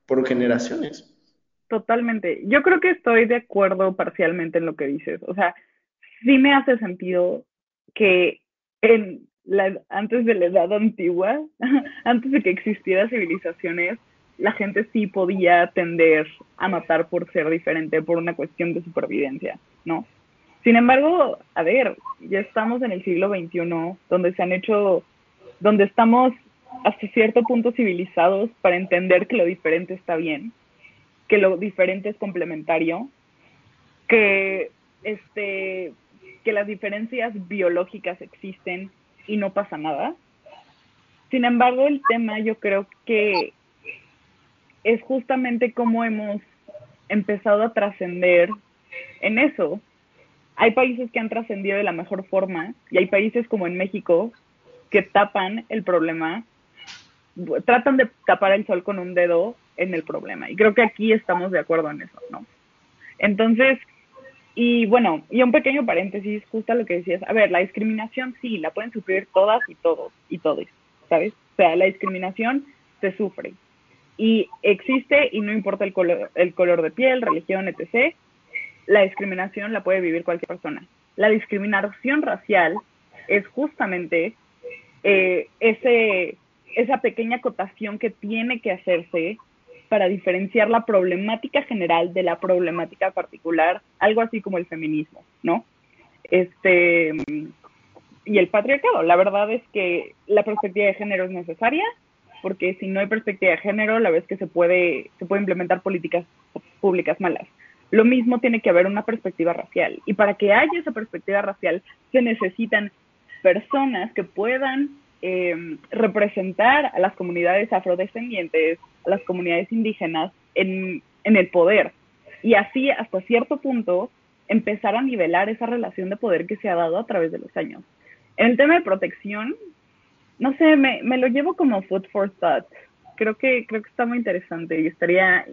por generaciones. Totalmente. Yo creo que estoy de acuerdo parcialmente en lo que dices. O sea, sí me hace sentido que en antes de la edad antigua, antes de que existieran civilizaciones, la gente sí podía tender a matar por ser diferente, por una cuestión de supervivencia, ¿no? Sin embargo, a ver, ya estamos en el siglo XXI, donde se han hecho, donde estamos hasta cierto punto civilizados para entender que lo diferente está bien, que lo diferente es complementario, que este que las diferencias biológicas existen y no pasa nada. Sin embargo, el tema yo creo que es justamente cómo hemos empezado a trascender en eso. Hay países que han trascendido de la mejor forma y hay países como en México que tapan el problema, tratan de tapar el sol con un dedo en el problema. Y creo que aquí estamos de acuerdo en eso, ¿no? Entonces, y bueno, y un pequeño paréntesis, justo a lo que decías. A ver, la discriminación sí, la pueden sufrir todas y todos, y todos, ¿sabes? O sea, la discriminación se sufre y existe y no importa el color, el color de piel, religión, etc., la discriminación la puede vivir cualquier persona. La discriminación racial es justamente eh, ese, esa pequeña acotación que tiene que hacerse para diferenciar la problemática general de la problemática particular, algo así como el feminismo, ¿no? Este, y el patriarcado. La verdad es que la perspectiva de género es necesaria, porque si no hay perspectiva de género, la vez que se puede, se puede implementar políticas públicas malas. Lo mismo tiene que haber una perspectiva racial. Y para que haya esa perspectiva racial, se necesitan personas que puedan em, representar a las comunidades afrodescendientes, a las comunidades indígenas en, en el poder. Y así, hasta cierto punto, empezar a nivelar esa relación de poder que se ha dado a través de los años. En el tema de protección, no sé, me, me lo llevo como food for thought. Creo que, creo que está muy interesante y estaría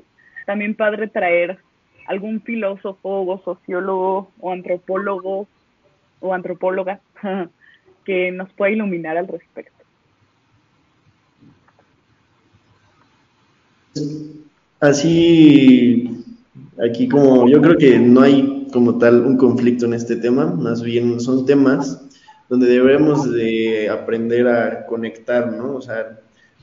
también padre traer algún filósofo o sociólogo o antropólogo o antropóloga que nos pueda iluminar al respecto. Así, aquí como yo creo que no hay como tal un conflicto en este tema, más bien son temas donde debemos de aprender a conectar, ¿no? O sea,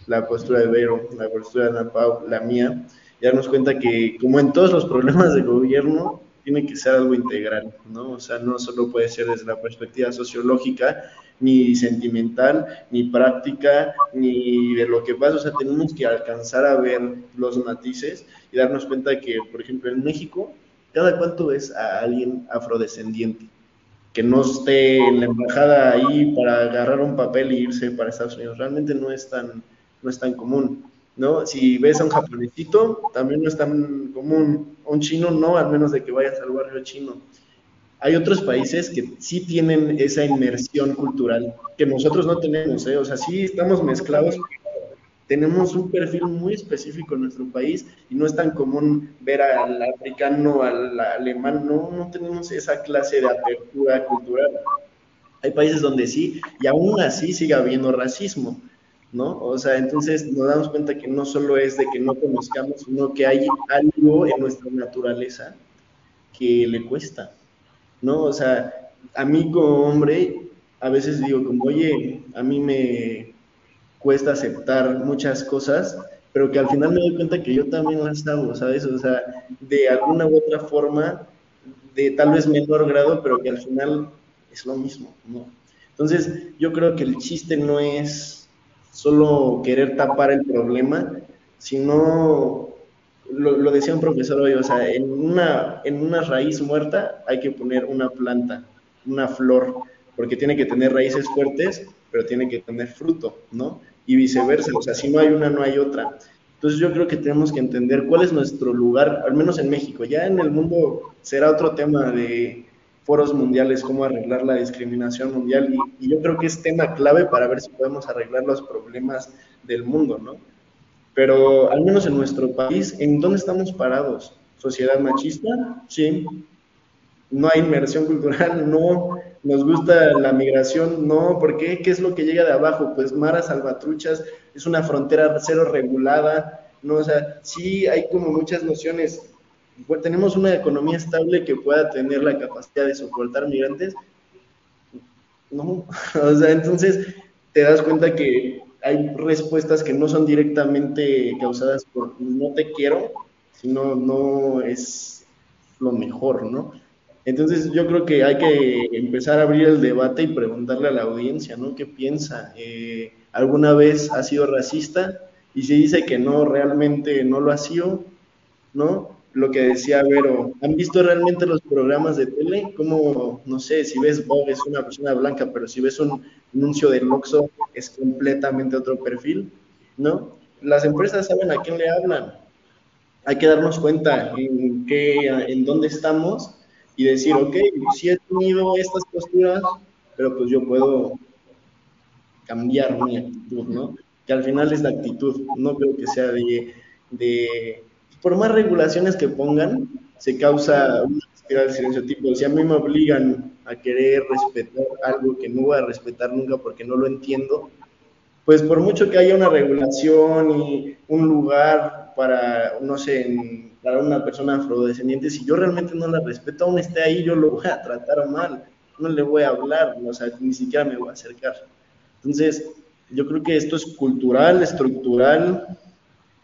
la postura de Vero, la postura de Ana Pau, la mía, y darnos cuenta que, como en todos los problemas de gobierno, tiene que ser algo integral, ¿no? O sea, no solo puede ser desde la perspectiva sociológica, ni sentimental, ni práctica, ni de lo que pasa, o sea, tenemos que alcanzar a ver los matices y darnos cuenta que, por ejemplo, en México, cada cuánto ves a alguien afrodescendiente, que no esté en la embajada ahí para agarrar un papel e irse para Estados Unidos. Realmente no es tan, no es tan común, ¿no? Si ves a un japonesito, también no es tan común. Un chino no, al menos de que vayas al barrio chino. hay otros países que sí tienen esa inmersión cultural que nosotros no tenemos, ¿eh? o sea, sí estamos mezclados, tenemos un perfil muy específico en nuestro país y no es tan común ver al africano, al alemán, no, no tenemos esa clase de apertura cultural. Hay países donde sí, y aún así sigue habiendo racismo, ¿no? O sea, entonces nos damos cuenta que no solo es de que no conozcamos, sino que hay algo en nuestra naturaleza que le cuesta, ¿no? O sea, a mí como hombre, a veces digo como, oye, a mí me cuesta aceptar muchas cosas, pero que al final me doy cuenta que yo también las hago, ¿sabes? O sea, de alguna u otra forma, de tal vez menor grado, pero que al final es lo mismo, ¿no? Entonces, yo creo que el chiste no es solo querer tapar el problema, sino, lo, lo decía un profesor hoy, o sea, en una, en una raíz muerta hay que poner una planta, una flor, porque tiene que tener raíces fuertes, pero tiene que tener fruto, ¿no? Y viceversa, o sea, si no hay una, no hay otra. Entonces yo creo que tenemos que entender cuál es nuestro lugar, al menos en México. Ya en el mundo será otro tema de foros mundiales, cómo arreglar la discriminación mundial, y, yo creo que es tema clave para ver si podemos arreglar los problemas del mundo, ¿no? Pero al menos en nuestro país, ¿en dónde estamos parados? ¿Sociedad machista? Sí. ¿No hay inmersión cultural? No nos gusta la migración, no, ¿por qué? ¿Qué es lo que llega de abajo? Pues Mara Salvatruchas es una frontera cero regulada, no, o sea, sí hay como muchas nociones. Tenemos una economía estable que pueda tener la capacidad de soportar migrantes. No, o sea, entonces te das cuenta que hay respuestas que no son directamente causadas por no te quiero, sino no es lo mejor, ¿no? Entonces yo creo que hay que empezar a abrir el debate y preguntarle a la audiencia, ¿no? ¿Qué piensa? Eh, ¿Alguna vez ha sido racista? Y si dice que no, realmente no lo ha sido, ¿no? Lo que decía Vero, ¿han visto realmente los programas de tele? Como, no sé, si ves Bob es una persona blanca, pero si ves un anuncio del Oxxo es completamente otro perfil, ¿no? Las empresas saben a quién le hablan. Hay que darnos cuenta en, qué, en dónde estamos y decir, ok, sí he tenido estas posturas, pero pues yo puedo cambiar mi actitud, ¿no? Que al final es la actitud, no creo que sea de, de por más regulaciones que pongan, se causa una espiral de silencio tipo, si a mí me obligan a querer respetar algo que no voy a respetar nunca porque no lo entiendo, pues por mucho que haya una regulación y un lugar para, no sé, en para una persona afrodescendiente, si yo realmente no la respeto, aún esté ahí, yo lo voy a tratar mal, no le voy a hablar, o sea, ni siquiera me voy a acercar. Entonces, yo creo que esto es cultural, estructural,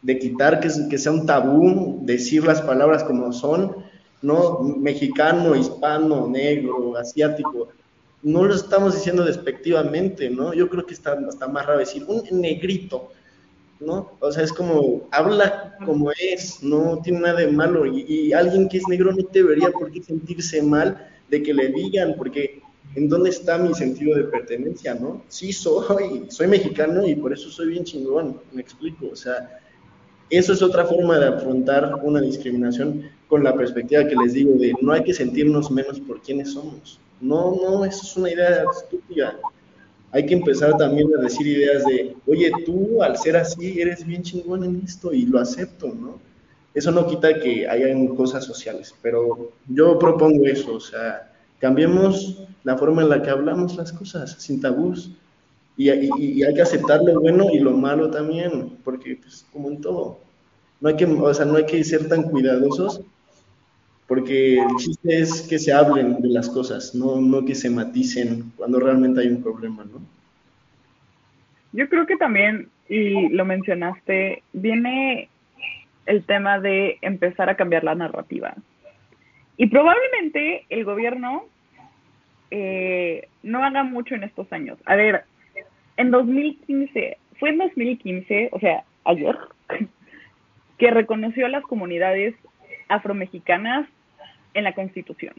de quitar que, que sea un tabú, decir las palabras como son, ¿no? Mexicano, hispano, negro, asiático, no lo estamos diciendo despectivamente, ¿no? Yo creo que está, está más raro decir un negrito, ¿no? O sea, es como, habla como es, no tiene nada de malo. Y, alguien que es negro no debería por qué sentirse mal de que le digan, porque ¿en dónde está mi sentido de pertenencia, no? Sí soy, soy mexicano y por eso soy bien chingón, me explico. O sea, eso es otra forma de afrontar una discriminación con la perspectiva que les digo de no hay que sentirnos menos por quienes somos. No, no, eso es una idea estúpida hay que empezar también a decir ideas de, oye, tú al ser así eres bien chingón en esto y lo acepto, ¿no? Eso no quita que hayan cosas sociales, pero yo propongo eso, o sea, cambiemos la forma en la que hablamos las cosas, sin tabús, y, hay que aceptar lo bueno y lo malo también, porque pues como en todo, no hay que, o sea, no hay que ser tan cuidadosos porque el chiste es que se hablen de las cosas, no, no que se maticen cuando realmente hay un problema, ¿no? Yo creo que también, y lo mencionaste, viene el tema de empezar a cambiar la narrativa. Y probablemente el gobierno eh, no haga mucho en estos años. A ver, en 2015, fue en 2015, o sea, ayer, que reconoció a las comunidades afromexicanas en la Constitución.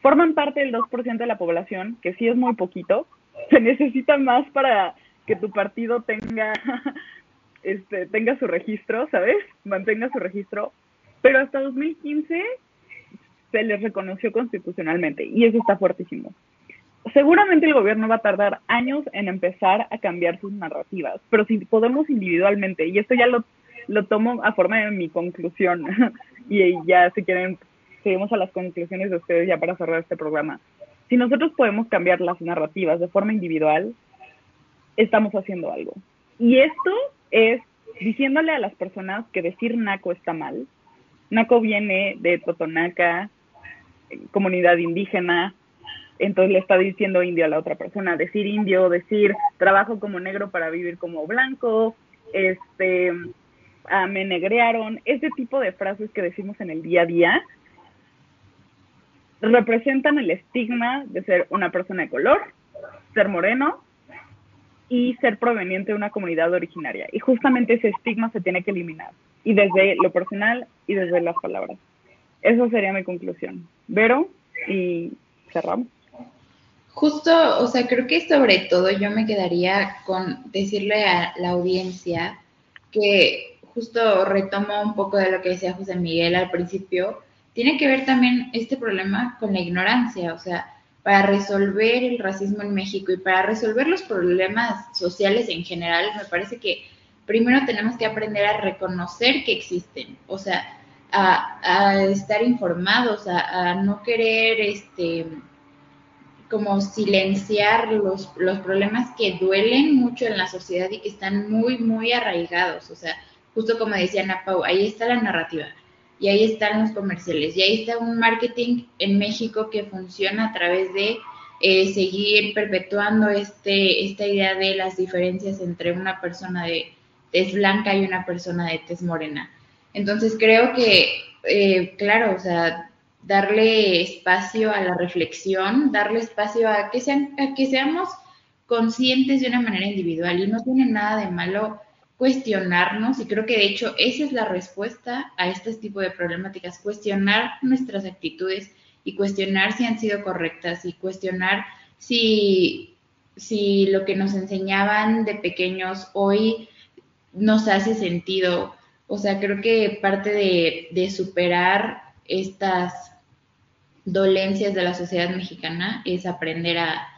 Forman parte del 2% de la población, que sí es muy poquito. Se necesita más para que tu partido tenga, este, tenga su registro, ¿sabes? Mantenga su registro. Pero hasta 2015 se les reconoció constitucionalmente y eso está fuertísimo. Seguramente el gobierno va a tardar años en empezar a cambiar sus narrativas, pero si podemos individualmente, y esto ya lo, lo tomo a forma de mi conclusión, y ya si quieren, seguimos a las conclusiones de ustedes ya para cerrar este programa. Si nosotros podemos cambiar las narrativas de forma individual, estamos haciendo algo. Y esto es diciéndole a las personas que decir naco está mal. Naco viene de Totonaca, comunidad indígena, entonces le está diciendo indio a la otra persona. Decir indio, decir trabajo como negro para vivir como blanco, este, ah, me negrearon, ese tipo de frases que decimos en el día a día representan el estigma de ser una persona de color, ser moreno y ser proveniente de una comunidad originaria. Y justamente ese estigma se tiene que eliminar, y desde lo personal y desde las palabras. Esa sería mi conclusión. Vero, y cerramos. Justo, o sea, creo que sobre todo yo me quedaría con decirle a la audiencia que justo retomo un poco de lo que decía José Miguel al principio, tiene que ver también este problema con la ignorancia, o sea, para resolver el racismo en México y para resolver los problemas sociales en general, me parece que primero tenemos que aprender a reconocer que existen, o sea, a, estar informados, a, a, no querer este como silenciar los, los problemas que duelen mucho en la sociedad y que están muy, muy arraigados. O sea, justo como decía Ana Pau, ahí está la narrativa y ahí están los comerciales y ahí está un marketing en México que funciona a través de eh, seguir perpetuando este, esta idea de las diferencias entre una persona de tez blanca y una persona de tez morena. Entonces creo que, eh, claro, o sea, darle espacio a la reflexión, darle espacio a que, sean, a que seamos conscientes de una manera individual y no tiene nada de malo cuestionarnos y creo que de hecho esa es la respuesta a este tipo de problemáticas, cuestionar nuestras actitudes y cuestionar si han sido correctas y cuestionar si, si lo que nos enseñaban de pequeños hoy nos hace sentido. O sea, creo que parte de, de superar estas dolencias de la sociedad mexicana es aprender a,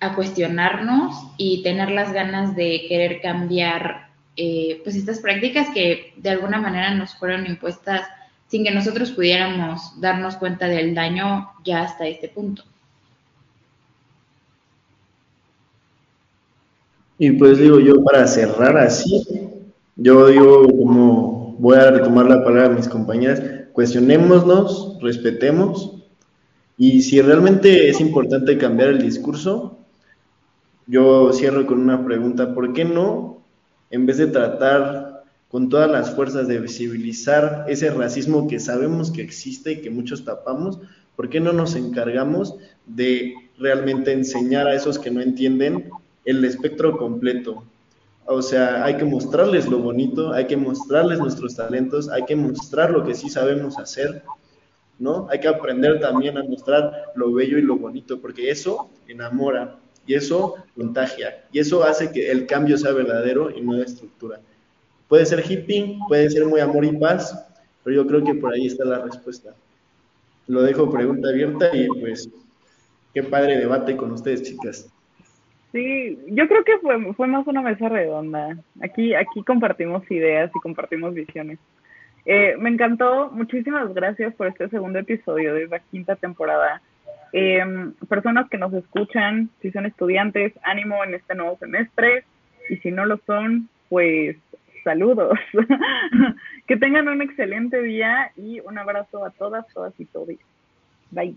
a cuestionarnos y tener las ganas de querer cambiar eh, pues estas prácticas que de alguna manera nos fueron impuestas sin que nosotros pudiéramos darnos cuenta del daño ya hasta este punto. Y pues digo yo, para cerrar así, yo digo como voy a retomar la palabra de mis compañeras, cuestionémonos, respetemos, y si realmente es importante cambiar el discurso, yo cierro con una pregunta, ¿por qué no, en vez de tratar con todas las fuerzas de visibilizar ese racismo que sabemos que existe y que muchos tapamos, ¿por qué no nos encargamos de realmente enseñar a esos que no entienden el espectro completo? O sea, hay que mostrarles lo bonito, hay que mostrarles nuestros talentos, hay que mostrar lo que sí sabemos hacer ¿no? Hay que aprender también a mostrar lo bello y lo bonito, porque eso enamora y eso contagia y eso hace que el cambio sea verdadero y no de estructura. Puede ser hippie, puede ser muy amor y paz, pero yo creo que por ahí está la respuesta. Lo dejo pregunta abierta y pues qué padre debate con ustedes, chicas. Sí, yo creo que fue, fue más una mesa redonda. Aquí, aquí compartimos ideas y compartimos visiones. Eh, me encantó, muchísimas gracias por este segundo episodio de la quinta temporada. Em, personas que nos escuchan, si son estudiantes, ánimo en este nuevo semestre y si no lo son, pues saludos. que tengan un excelente día y un abrazo a todas, todas y todos. Bye.